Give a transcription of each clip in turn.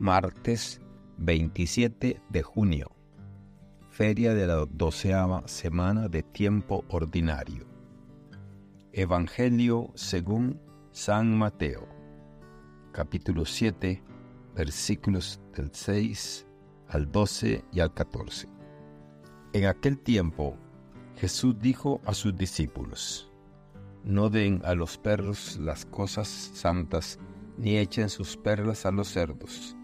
martes 27 de junio, feria de la doceava semana de tiempo ordinario. Evangelio según San Mateo, capítulo 7, versículos del 6 al 12 y al 14. En aquel tiempo, Jesús dijo a sus discípulos, No den a los perros las cosas santas, ni echen sus perlas a los cerdos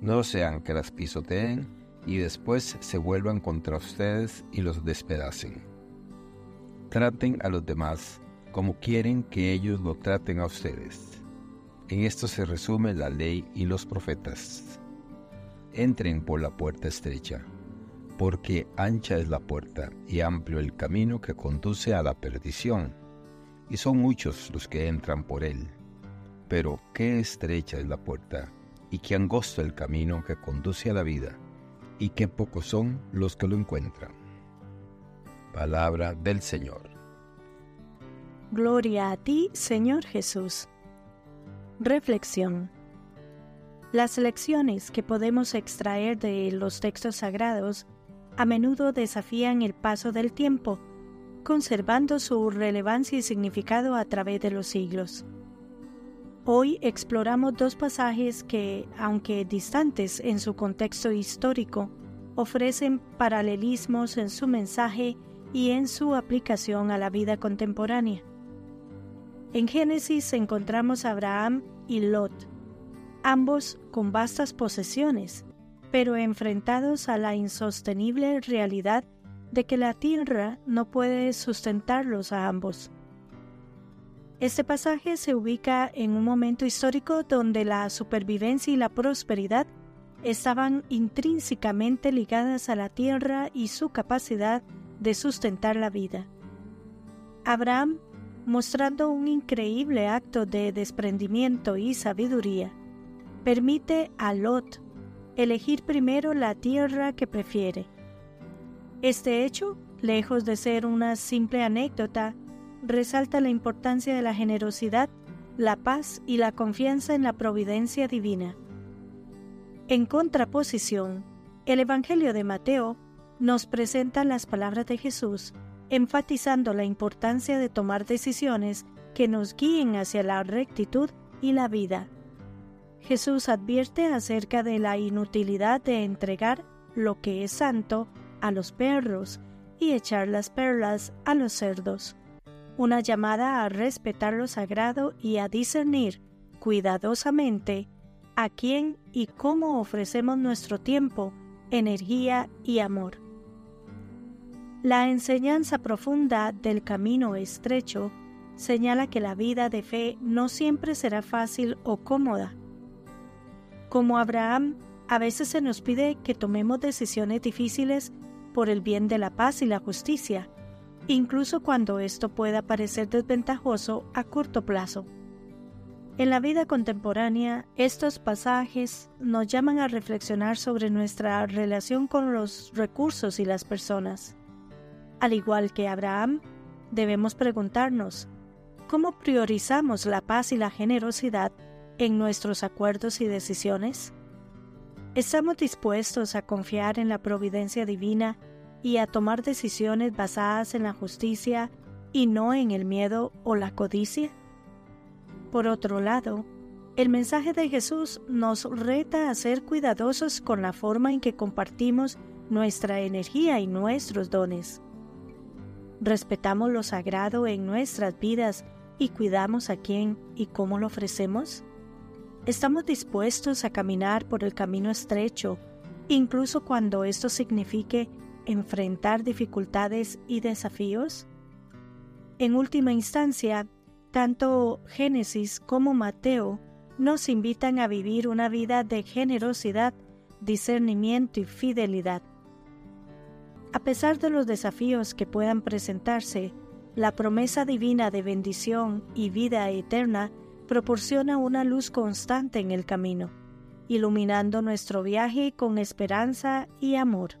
no sean que las pisoteen y después se vuelvan contra ustedes y los despedacen. Traten a los demás como quieren que ellos lo traten a ustedes. En esto se resume la ley y los profetas. Entren por la puerta estrecha, porque ancha es la puerta y amplio el camino que conduce a la perdición, y son muchos los que entran por él. Pero qué estrecha es la puerta y qué angosto el camino que conduce a la vida, y qué pocos son los que lo encuentran. Palabra del Señor. Gloria a ti, Señor Jesús. Reflexión. Las lecciones que podemos extraer de los textos sagrados a menudo desafían el paso del tiempo, conservando su relevancia y significado a través de los siglos. Hoy exploramos dos pasajes que, aunque distantes en su contexto histórico, ofrecen paralelismos en su mensaje y en su aplicación a la vida contemporánea. En Génesis encontramos a Abraham y Lot, ambos con vastas posesiones, pero enfrentados a la insostenible realidad de que la tierra no puede sustentarlos a ambos. Este pasaje se ubica en un momento histórico donde la supervivencia y la prosperidad estaban intrínsecamente ligadas a la tierra y su capacidad de sustentar la vida. Abraham, mostrando un increíble acto de desprendimiento y sabiduría, permite a Lot elegir primero la tierra que prefiere. Este hecho, lejos de ser una simple anécdota, resalta la importancia de la generosidad, la paz y la confianza en la providencia divina. En contraposición, el Evangelio de Mateo nos presenta las palabras de Jesús, enfatizando la importancia de tomar decisiones que nos guíen hacia la rectitud y la vida. Jesús advierte acerca de la inutilidad de entregar lo que es santo a los perros y echar las perlas a los cerdos una llamada a respetar lo sagrado y a discernir cuidadosamente a quién y cómo ofrecemos nuestro tiempo, energía y amor. La enseñanza profunda del camino estrecho señala que la vida de fe no siempre será fácil o cómoda. Como Abraham, a veces se nos pide que tomemos decisiones difíciles por el bien de la paz y la justicia, incluso cuando esto pueda parecer desventajoso a corto plazo. En la vida contemporánea, estos pasajes nos llaman a reflexionar sobre nuestra relación con los recursos y las personas. Al igual que Abraham, debemos preguntarnos, ¿cómo priorizamos la paz y la generosidad en nuestros acuerdos y decisiones? ¿Estamos dispuestos a confiar en la providencia divina y a tomar decisiones basadas en la justicia y no en el miedo o la codicia? Por otro lado, el mensaje de Jesús nos reta a ser cuidadosos con la forma en que compartimos nuestra energía y nuestros dones. ¿Respetamos lo sagrado en nuestras vidas y cuidamos a quién y cómo lo ofrecemos? ¿Estamos dispuestos a caminar por el camino estrecho, incluso cuando esto signifique enfrentar dificultades y desafíos? En última instancia, tanto Génesis como Mateo nos invitan a vivir una vida de generosidad, discernimiento y fidelidad. A pesar de los desafíos que puedan presentarse, la promesa divina de bendición y vida eterna proporciona una luz constante en el camino, iluminando nuestro viaje con esperanza y amor.